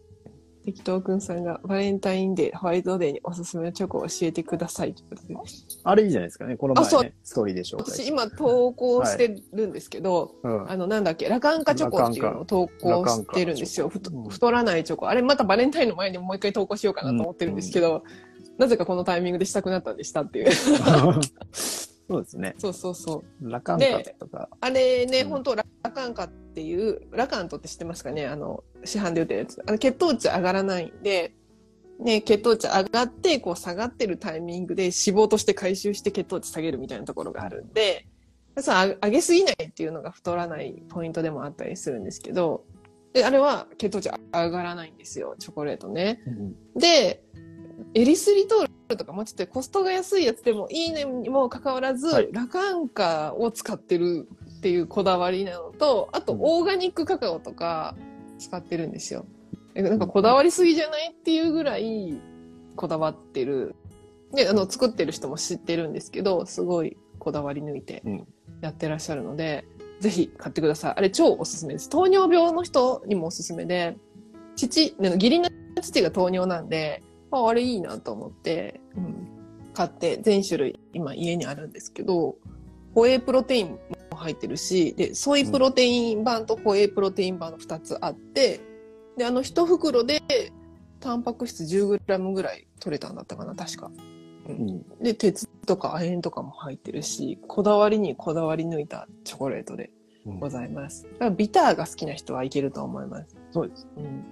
適当くんさんがバレンタインデー、ホワイトデーにおすすめのチョコを教えてくださいということで。あれいいじゃないですかね。このあそう前ね、ストーリーで紹介私今投稿してるんですけど、うん。あのなんだっけ、ラカンカチョコっていうのを投稿してるんですよ。ラカンカうんふと太らないチョコ。あれまたバレンタインの前にもう一回投稿しようかなと思ってるんですけど、なぜかこのタイミングでしたくなったんでしたっていう。そうですね。そうそうそう。ラカンカとか。あれね、うん本当ラカンカっていう、ラカントって知ってますかね？あの、市販で売ってるやつ。あの血糖値上がらないんで、ね、血糖値上がって、こう下がってるタイミングで脂肪として回収して血糖値下げるみたいなところがあるんで、さあ上げすぎないっていうのが太らないポイントでもあったりするんですけど、で、あれは血糖値上がらないんですよ、チョコレートね。うんで、エリスリトールとかもうちょっとコストが安いやつでもいいのにもかかわらず、はいラカンカを使ってるっていうこだわりなのと、あとうんオーガニックカカオとか使ってるんですよ。えなんかこだわりすぎじゃないっていうぐらいこだわってる。で、あの、作ってる人も知ってるんですけど、すごいこだわり抜いてうんやってらっしゃるので、ぜひ買ってください。あれ超おすすめです。糖尿病の人にもおすすめで、父、義理の父が糖尿なんで、ああれいいなと思って、うん、買って全種類今家にあるんですけど、ホエイプロテインも入ってるし、で、ソイプロテイン版とホエイプロテイン版の2つあって、で、あの1袋でタンパク質 10g ぐらい取れたんだったかな、確か。うんで、鉄とか亜鉛とかも入ってるし、こだわりにこだわり抜いたチョコレートでうんございます。だからビターが好きな人はいけると思います。そうですうん。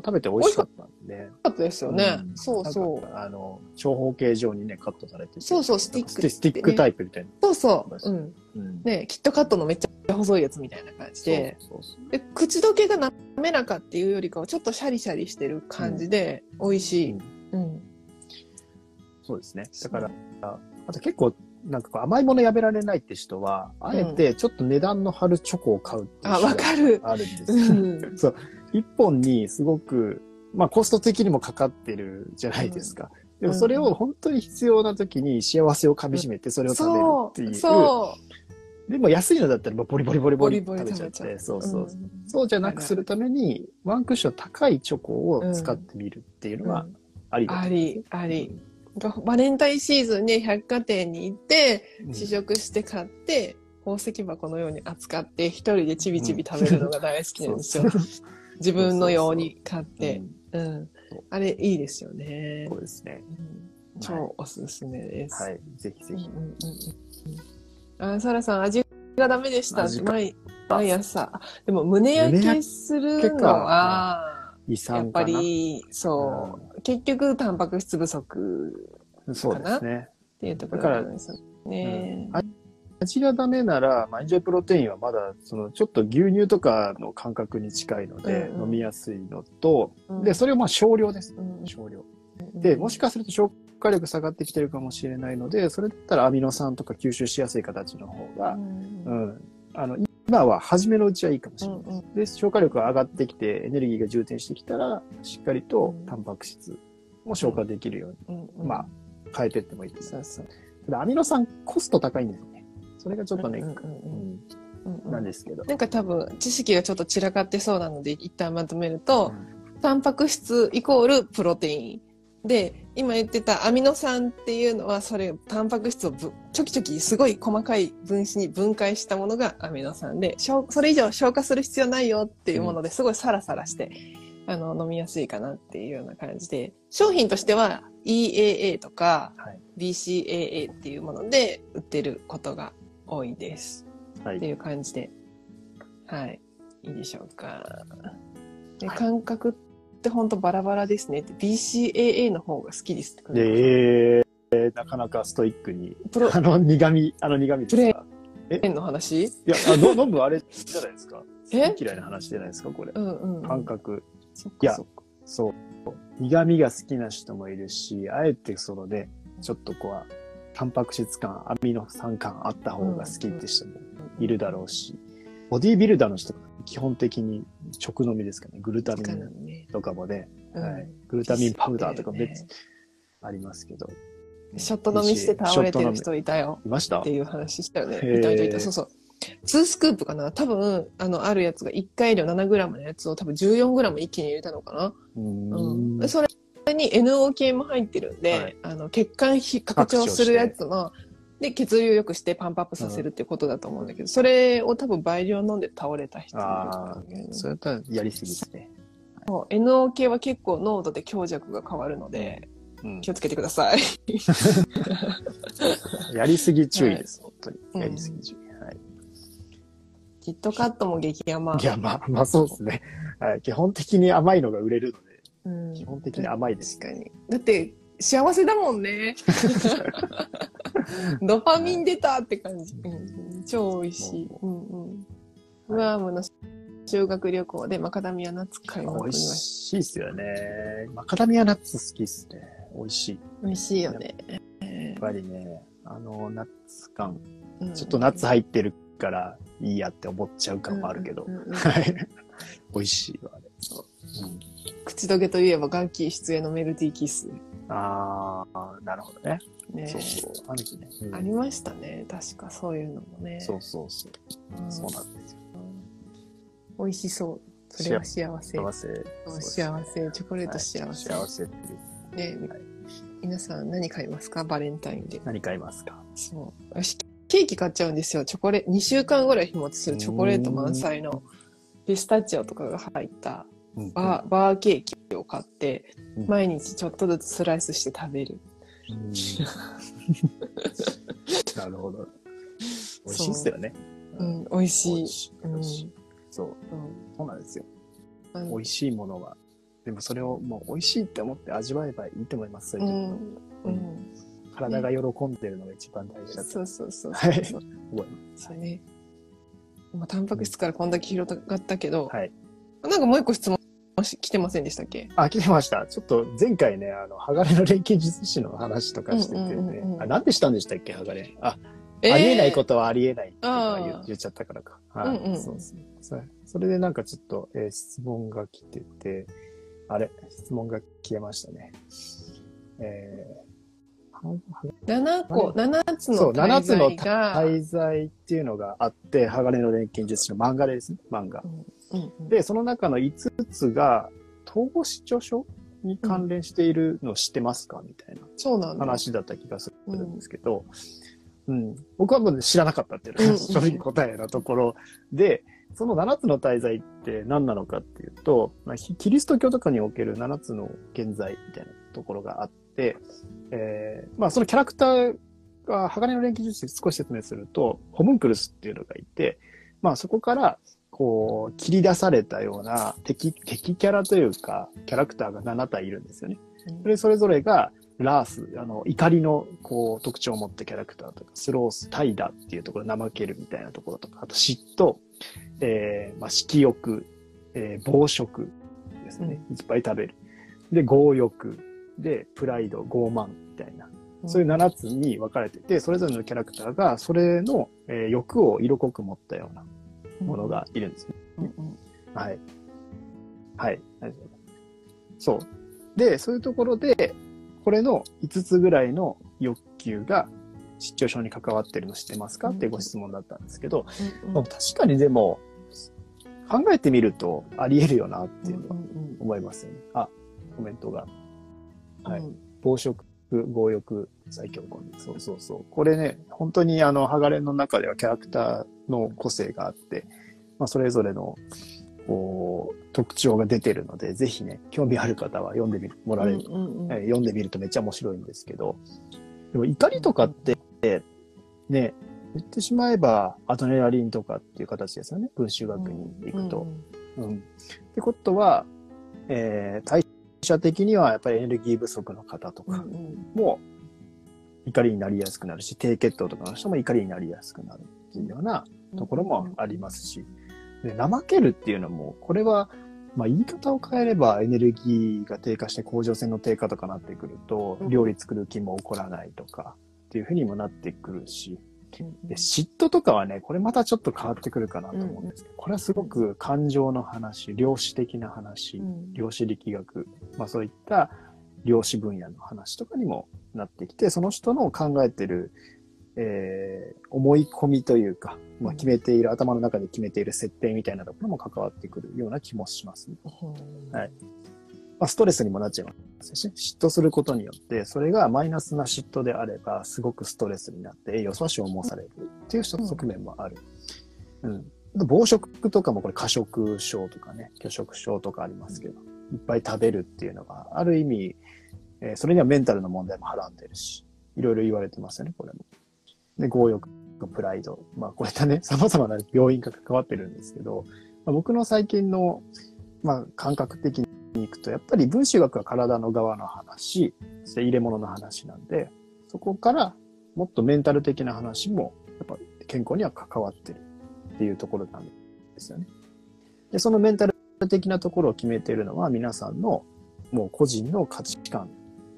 ね。食べて美味しかったんで。よかったですよね。うんそうそう。あの、長方形状にね、カットされててそうそうスティックステスティックタイプみたいな。そうそう。うん。うんねキットカットのめっちゃ細いやつみたいな感じで。そうそうそうで、口どけが滑らかっていうよりかは、ちょっとシャリシャリしてる感じで、美味しい。うん。そうですね。だから、あと結構、なんかこう甘いものやめられないって人は、あえてちょっと値段の張るチョコを買うっていうあ、わかる。あるんですよ。うん。一本にすごく、まあコスト的にもかかってるじゃないですか。でもそれを本当に必要な時に幸せをかみしめてそれを食べるっていう。そう。そでも安いのだったらボリボリボリボリ食べちゃって。そうそう。んそうじゃなくするために、ワンクッション高いチョコを使ってみるっていうのはうんありだと思いますあり、あり。バレンタインシーズンに百貨店に行って、うん試食して買って、宝石箱のように扱って、一人でちびちび食べるのが大好きなんですよ。自分のように買って。うん。あれ、いいですよねそう。ですね。うん超おすすめです。はい。ぜひぜひ。あ、サラさん、味がダメでした毎毎朝。あでも、胸焼けするのは、胃やっぱ。り、そう、結局、タンパク質不足そうですね。っていうところですよね。うん味がダメなら、まあエンジョイプロテインはまだ、その、ちょっと牛乳とかの感覚に近いので、飲みやすいのと、うんで、それをまあ少量です。うん少量。で、もしかすると消化力下がってきてるかもしれないので、それだったらアミノ酸とか吸収しやすい形の方うが、んうん。あの、今は初めのうちはいいかもしれない。うんうんで、消化力が上がってきて、エネルギーが充填してきたら、しっかりとタンパク質も消化できるように、まあ、変えてってもいいです。ただ、アミノ酸コスト高いんですよね。それがちょっとネック、うんうんうん。うん。うんうん。なんですけど。なんか多分、知識がちょっと散らかってそうなので、一旦まとめると、タンパク質イコールプロテイン。で、今言ってたアミノ酸っていうのは、それ、タンパク質をぶちょきちょきすごい細かい分子に分解したものがアミノ酸で、しょうそれ以上消化する必要ないよっていうものですごいサラサラして、あの、飲みやすいかなっていうような感じで、商品としては EAA とかはい。BCAA っていうもので売ってることが多いです。はい。っていう感じで、はい、いいでしょうか。ではい感覚って本当バラバラですねって BCAA の方が好きですってで、えー、なかなかストイックに、プロあの苦味、あの苦味ですか？テインの話？いや、あの飲むあれじゃないですか？え？嫌いな話じゃないですか、これ。うんうん。感覚。そっいやかそっか。そう。苦味が好きな人もいるし、あえてそのね、ちょっとこう、タンパク質感、アミノ酸感あった方が好きって人もいるだろうし、ボディービルダーの人が基本的に直飲みですかね。グルタミンね。とかもね、うん。はい、グルタミンパウダーとか別、ね。ありますけど。ショット飲みして倒れてる人いたよ。いましたっていう話したよね。いた？いたいた。そうそう。2スクープかな。多分、あの、あるやつが1回量 7g のやつを多分 14g 一気に入れたのかな。うん。それに NO 系も入ってるんで、はいあの血管ひ拡張するやつので血流良くしてパンプアップさせるっていうことだと思うんだけど、それを多分倍量飲んで倒れた人ああそれだったらやりすぎですね。NO 系は結構濃度で強弱が変わるのでうん気をつけてください。やりすぎ注意です、本当に。うんやりすぎ注意。はい。キットカットも激甘。いや、まあ、まあそうですね。はい。基本的に甘いのが売れるので、うん基本的に甘いです。確かに。だって幸せだもんね。ドパミン出たって感じ。うん、超美味しい。うんうん。グアムの修学旅行でマカダミアナッツ買いまく美味りまししいですよね。マカダミアナッツ好きっすね。美味しい。やた。美味しいよね。っぱりね、あの、ナッツ感、うんちょっとナッツ入ってるからいいやって思っちゃう感もあるけどはい。美味しいわ、あれ。そううん口どけといえばガッキー出演のメルティーキス。ああ、なるほどね。ねそうそう。ある日ね。うんありましたね。確かそういうのもね。そうそうそう。うんそうなんですよ。美味しそう。それは幸せ。幸せ。幸せ。チョコレート幸せ。幸せっていう。ねはい皆さん何買いますか？バレンタインで。何買いますか？そう。私、ケーキ買っちゃうんですよ。チョコレ2週間ぐらい日持ちするチョコレート満載のピスタチオとかが入ったうんバーバーケーキを買ってうん、毎日ちょっとずつスライスして食べる。うんなるほど。美味しいっすよね。うん、美味しい。そう。うんそうなんですよ。美味しいものは。でもそれをもう美味しいって思って味わえばいいと思います。そうん。うん。体が喜んでるのが一番大事だとそうそうそうはいそう。思いまそうね。まあ、タンパク質からこんだけ広がったけど、す。はい。なんかもう一個質問し来てませんでしたっけ？あ、来てました。ちょっと前回ね、あの、鋼の錬金術師の話とかしててうんうんうんうん、ねあ、なんでしたんでしたっけ、鋼。あ、えー。ありえないことはありえないって言言っちゃったからか。はい。うんうんそうそう。それそれでなんかちょっと、えー質問が来てて、あれ？質問が消えましたね。えー。7個、7つそう、の7つの滞在が、滞在っていうのがあって、鋼の錬金術師の漫画ですね、漫画。うんうんで、その中の5つが、統合失調症に関連しているのを知ってますかみたいな。話だった気がするんですけど、うん、僕はもう知らなかったっていうのがうん正直答えのところで、その7つの大罪って何なのかっていうと、まあ、ひキリスト教とかにおける7つの現在みたいなところがあって、えーまあそのキャラクターが鋼の錬金術師少し説明すると、ホムンクルスっていうのがいて、まあそこからこう切り出されたような敵、敵キャラというか、キャラクターが7体いるんですよね。それそれぞれが、ラース、あの、怒りの、こう、特徴を持ったキャラクターとか、スロース、怠惰っていうところ、怠けるみたいなところとか、あと嫉妬、えー、まあ、色欲、えー、暴食ですね。いっぱい食べる。で、強欲、で、プライド、傲慢みたいな。そういう7つに分かれてて、それぞれのキャラクターが、それの、えー欲を色濃く持ったようなものがいるんですね。うんうんはい。はい。そう。で、そういうところで、これの5つぐらいの欲求が失調症に関わってるの知ってますか？っていうご質問だったんですけど、うんまあ確かにでも、考えてみるとあり得るよなっていうのはうんうん思いますよね。あ、コメントが。はいうん暴食、強欲、最強婚。そうそうそう。これね、本当にあの、ハガレンの中ではキャラクターの個性があって、まあ、それぞれの、こう、特徴が出てるので、ぜひね、興味ある方は読んでみもらえる、うんうんうんえ読んでみるとめっちゃ面白いんですけど、でも怒りとかって、ね、言ってしまえばアドレナリンとかっていう形ですよね。文集学に行くと。うん。ってことは、えー、代謝的にはやっぱりエネルギー不足の方とかも怒りになりやすくなるし、低血糖とかの人も怒りになりやすくなるっていうようなところもありますし、で怠けるっていうのも、これは、まあ言い方を変えればエネルギーが低下して甲状腺の低下とかなってくると、うん。料理作る気も起こらないとかっていうふうにもなってくるし、うんで、嫉妬とかはね、これまたちょっと変わってくるかなと思うんですけど、これはすごく感情の話、量子的な話、うん。量子力学、まあそういった量子分野の話とかにもなってきて、その人の考えてる、えー思い込みというか、まあ決めている、頭の中で決めている設定みたいなところも関わってくるような気もします、ね。はいまあストレスにもなっちゃいますし、嫉妬することによって、それがマイナスな嫉妬であれば、すごくストレスになって栄養素は消耗されるっていう側面もある。うん。暴食とかもこれ過食症とかね、拒食症とかありますけど、いっぱい食べるっていうのが、ある意味、えーそれにはメンタルの問題もはらんでるし、いろいろ言われてますよね、これも。で、強欲、プライド。まあ、こういったね、様々な要因が関わってるんですけど、まあ、僕の最近の、まあ、感覚的に行くと、やっぱり分子学は体の側の話、そして入れ物の話なんで、そこからもっとメンタル的な話も、やっぱ健康には関わってるっていうところなんですよね。で、そのメンタル的なところを決めているのは皆さんのもう個人の価値観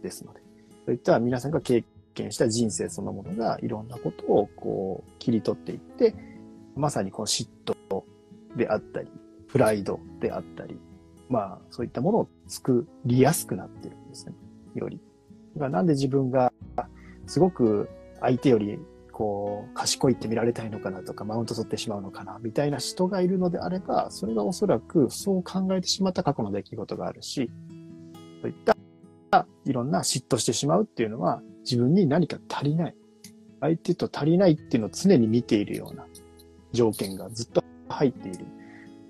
ですので、そういった皆さんが経験した人生そのものがいろんなことをこう切り取っていって、まさにこの嫉妬であったり、プライドであったり、まあそういったものを作りやすくなってるんですね。より。だからなんで自分がすごく相手よりこう賢いって見られたいのかなとかマウント取ってしまうのかなみたいな人がいるのであれば、それがおそらくそう考えてしまった過去の出来事があるし、そういったいろんな嫉妬してしまうっていうのは自分に何か足りない。相手と足りないっていうのを常に見ているような条件がずっと入っている。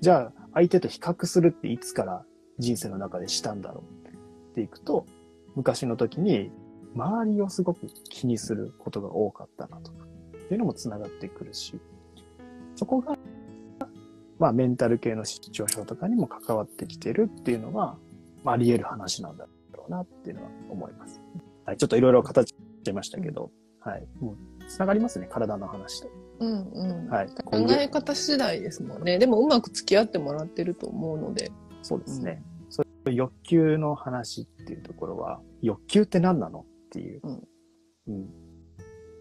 じゃあ相手と比較するっていつから人生の中でしたんだろうっていくと、昔の時に周りをすごく気にすることが多かったなとか、っていうのも繋がってくるし、そこが、まあメンタル系の失調症とかにも関わってきてるっていうのは、まああり得る話なんだろうなっていうのは思います。はい、ちょっといろいろ形しちゃいましたけど、はい。もう繋がりますね、体の話と。うんうんはい。考え方次第ですもんね。でもうまく付き合ってもらってると思うので。そうですね。そういう欲求の話っていうところは、欲求って何なのっていう、うんうん、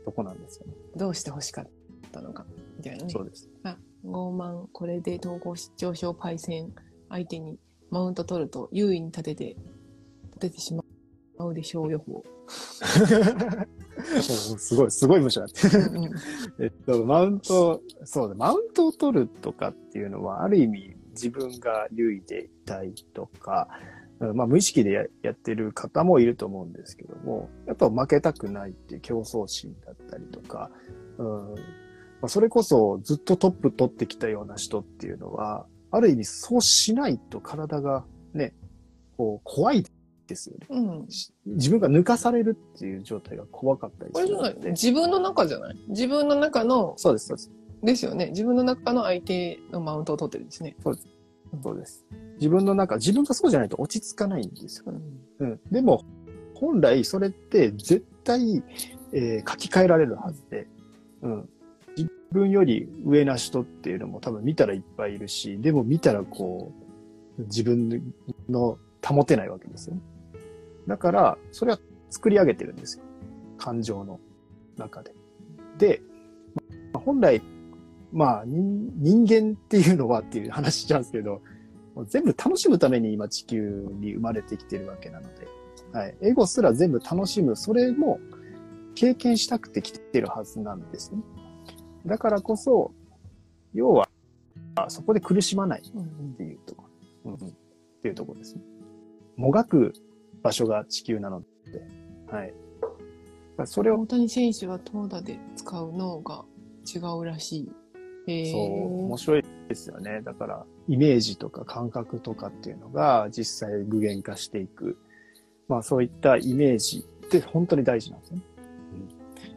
とこなんですよね。どうして欲しかったのか。みたいなねそ。うです。あ、傲慢、これで統合失調症パイセン相手にマウント取ると優位に立てて、立ててしまうでしょう予報。おすごい、すごい文章だって。えっと、マウント、そうだ、マウントを取るとかっていうのは、ある意味自分が優位でいたいとか、うんまあ無意識でややってる方もいると思うんですけども、やっぱ負けたくないっていう競争心だったりとか、うんまあ、それこそずっとトップ取ってきたような人っていうのは、ある意味そうしないと体がね、こう怖いですよね。うん。し自分が抜かされるっていう状態が怖かったりこれじゃない。自分の中じゃない？自分の中の、そうです、そうです。ですよね。自分の中の相手のマウントを取ってるんですね。そうです。自分の中、自分がそうじゃないと落ち着かないんですよ。うん。うん。でも、本来それって絶対、えー書き換えられるはずで、うん。自分より上な人っていうのも多分見たらいっぱいいるし、でも見たらこう、自分の保てないわけですよ。だから、それは作り上げてるんですよ。感情の中で。で、まあ本来、まあ人、人間っていうのはっていう話しちゃうんですけど、全部楽しむために今地球に生まれてきてるわけなので、はい。エゴすら全部楽しむ、それも経験したくて来てるはずなんですね。だからこそ、要は、あそこで苦しまないっていうところ、うんうん、っていうところですね。もがく場所が地球なので、はい。まあそれを大谷選手は投打で使う脳が違うらしい。そう、面白いですよね。だから、イメージとか感覚とかっていうのが実際具現化していく。まあそういったイメージって本当に大事なんですね。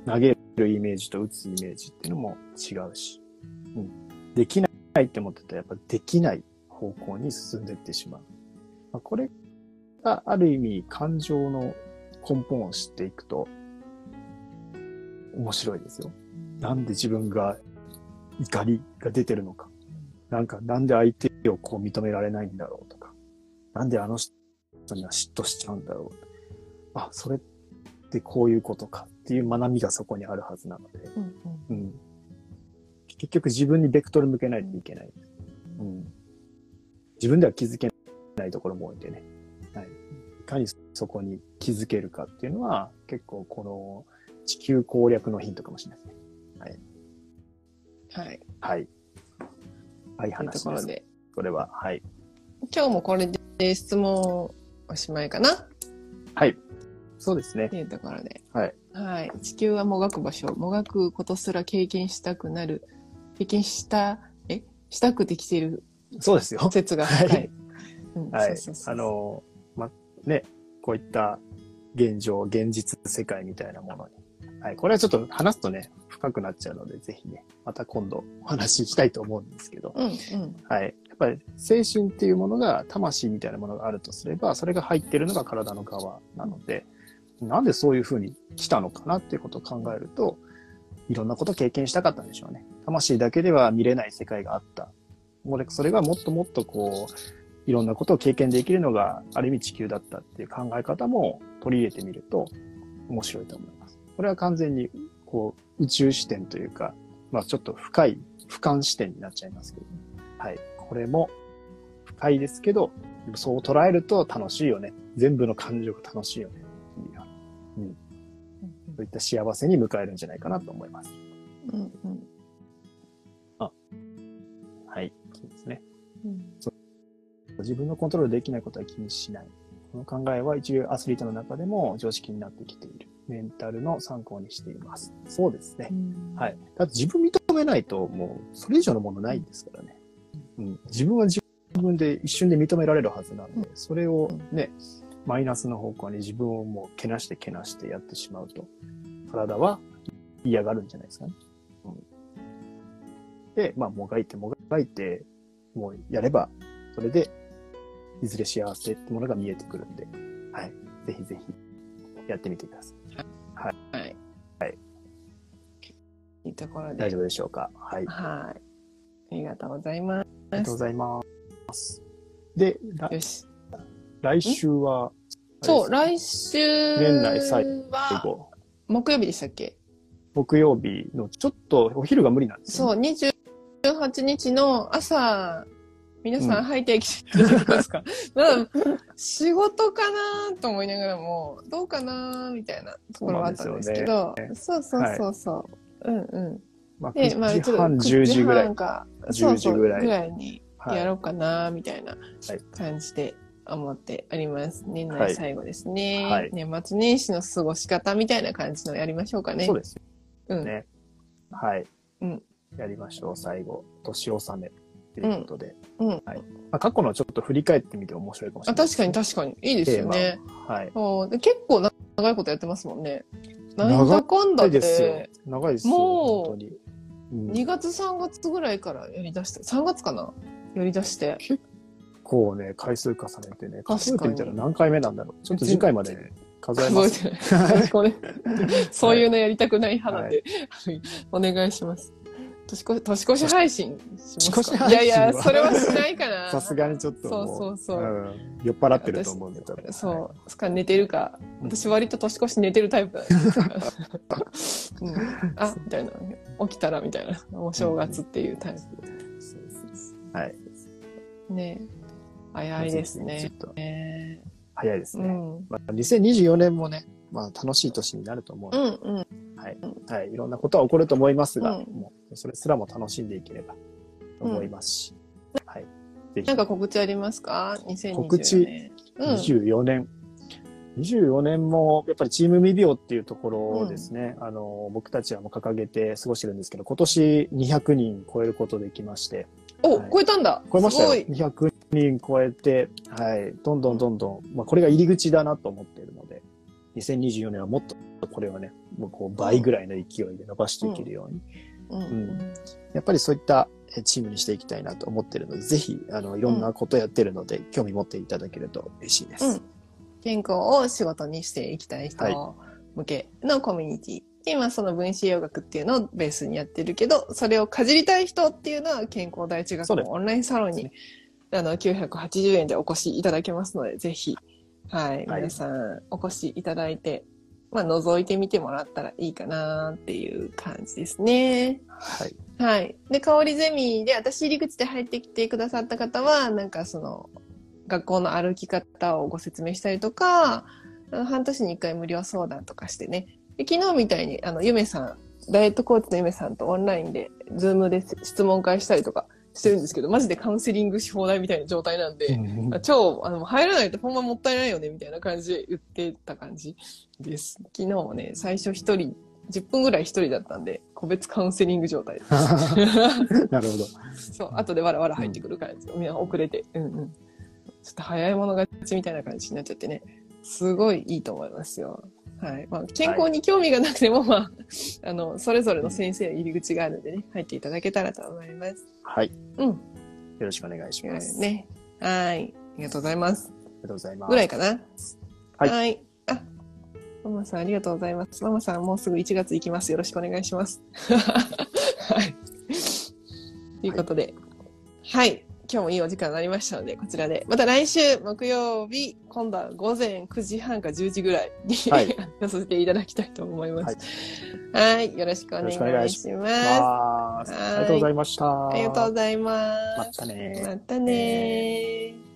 うん、投げるイメージと打つイメージっていうのも違うし、うん、できないって思ってたらやっぱできない方向に進んでいってしまう。まあ、これがある意味感情の根本を知っていくと面白いですよ。なんで自分が怒りが出てるのか。なんか、なんで相手をこう認められないんだろうとか。なんであの人には嫉妬しちゃうんだろう。あ、それってこういうことかっていう学びがそこにあるはずなので。うんうんうん。結局自分にベクトル向けないといけない。うん。自分では気づけないところも多いんでね。かにそこに気づけるかっていうのは、結構この地球攻略のヒントかもしれないですね。はい。はい。はい、という話です。ところで、これは、はい。今日もこれで質問おしまいかな？っはい。そうですね。ていうところで。はい。はい。地球はもがく場所。もがくことすら経験したくなる。経験した、え？したくてきているそうですよ。説が深い。はいうんはいそうそう。そうあの、ま、ね、こういった現状、現実世界みたいなものに。はい。これはちょっと話すとね、深くなっちゃうので、ぜひね、また今度お話ししたいと思うんですけど。うんうん。はい。やっぱり精神っていうものが、魂みたいなものがあるとすれば、それが入ってるのが体の側なので、なんでそういう風に来たのかなっていうことを考えると、いろんなことを経験したかったんでしょうね。魂だけでは見れない世界があった。それがもっともっとこう、いろんなことを経験できるのが、ある意味地球だったっていう考え方も取り入れてみると、面白いと思います。これは完全に、こう、宇宙視点というか、まあちょっと深い、俯瞰視点になっちゃいますけど、はい。これも深いですけど、そう捉えると楽しいよね。全部の感情が楽しいよね。うようなそういった幸せに迎えるんじゃないかなと思います。うんうんはい。そうですね。うん自分のコントロールできないことは気にしない。この考えは一流アスリートの中でも常識になってきている。メンタルの参考にしています。そうですね。はい。だって自分認めないと、もう、それ以上のものないんですからね。うん。自分は自分で一瞬で認められるはずなので、それをね、マイナスの方向に自分をもうけなしてけなしてやってしまうと、体は嫌がるんじゃないですかね。うん。で、まあ、もがいてもがいて、もうやれば、それで、いずれ幸せってものが見えてくるんで、はい。ぜひぜひ、やってみてください。はい。はい。いいところで。大丈夫でしょうか？はい。あはい。ありがとうございまりがとうございます。で。よし。来週は、そう、来週年内最後、木曜日でしたっけ？木曜日のちょっとお昼が無理なんですよ、そう、ね。28日の朝皆さん吐いてきていただけますか、まあ、仕事かなと思いながらも、どうかなみたいなところはあったんですけど、そうそうそうそう。うんうん。まあ、で、まあ、9時半、ちょっと10時ぐらい9半。か、10時ぐらいそうそうぐらいにはいやろうかな、みたいなはい感じで思っております。年はい内最後ですね。はい年末年始の過ごし方みたいな感じのやりましょうかね。そうですうん。ね。はい。うんやりましょう、最後。年納め。ということで。うん。はい。まあ、過去のちょっと振り返ってみて面白いかもしれあ、ない、確かに確かに。いいですよね。はい。結構な長いことやってますもんね。な長いんだかんだ長いですよで、。長いですよ。もう本当に。うん2月3月ぐらいからやりだして、3月かな？やりだして。こうね、回数重ねてね、数えてみたら確何回目なんだろう。ちょっと次回までね、数えます。そういうのやりたくない派なんで、お願いします。年越し、年越し配信しますか？いやいや、それはしないかな。さすがにちょっともう。そうそうそうん酔っ払ってると思うんで、多分。そう。すか寝てるか。うん私割と年越し寝てるタイプなんですうん、あ、みたいな。起きたらみたいな。お正月っていうタイはい。プ。ね早いですね早いですね。うん。まあ、2024年もね、まあ楽しい年になると思ううんうん。はい。はい。いろんなことは起こると思いますが、うんもうそれすらも楽しんでいければと思いますし。はい。ぜひなん、か告知ありますか ?2024 年。告知うん。24年。24年も、やっぱりチーム未病っていうところですね。あの、僕たちはもう掲げて過ごしてるんですけど、今年200人超えることできまして、お、はい超えたんだ超えましたよ。すごい。200人超えて、はい。どんどんどんどん、まあこれが入り口だなと思っているので、2024年はもっとこれはね、もうこう倍ぐらいの勢いで伸ばしていけるように、うん。うん。やっぱりそういったえチームにしていきたいなと思ってるので、ぜひ、あの、いろんなことやってるので、興味持っていただけると嬉しいです。うん。健康を仕事にしていきたいはい。人向けのコミュニティ。で今その分子洋学っていうのをベースにやってるけど、それをかじりたい人っていうのは健康第一学そうです。校オンラインサロンに、あの、980円でお越しいただけますので、ぜひ、はい、はい。皆さんお越しいただいて、まあ、覗いてみてもらったらいいかなっていう感じですね。はい。はい。で、香りゼミで、私入り口で入ってきてくださった方は、なんかその、学校の歩き方をご説明したりとか、あの半年に一回無料相談とかしてね。で昨日みたいに、あの、ゆめさん、ダイエットコーチのゆめさんとオンラインで、ズームで質問会したりとかしてるんですけど、マジでカウンセリングし放題みたいな状態なんで、あ超、あの、入らないとほんまもったいないよね、みたいな感じで言ってた感じです。昨日もね、最初一人、10分ぐらい一人だったんで、個別カウンセリング状態です。なるほど。そう、後でわらわら入ってくる感じ。みんな遅れて。うんうん。ちょっと早い者勝ちみたいな感じになっちゃってね。すごいいいと思いますよ。はい。まあ、健康に興味がなくても、まあ、あの、それぞれの先生の入り口があるんでね、入っていただけたらと思います。はい。うん。よろしくお願いします。ね。はい。ありがとうございます。ありがとうございます。ぐらいかな？はいい。あ、ママさんありがとうございます。ママさんもうすぐ1月行きます。よろしくお願いします。はい。ということで、はい。今日もいいお時間になりましたので、こちらで。また来週木曜日、今度は午前9時半か10時ぐらいに、はい出させていただきたいと思います。はい。よろしくお願いします。ます。ありがとうございました。ありがとうございま。ますたねまたね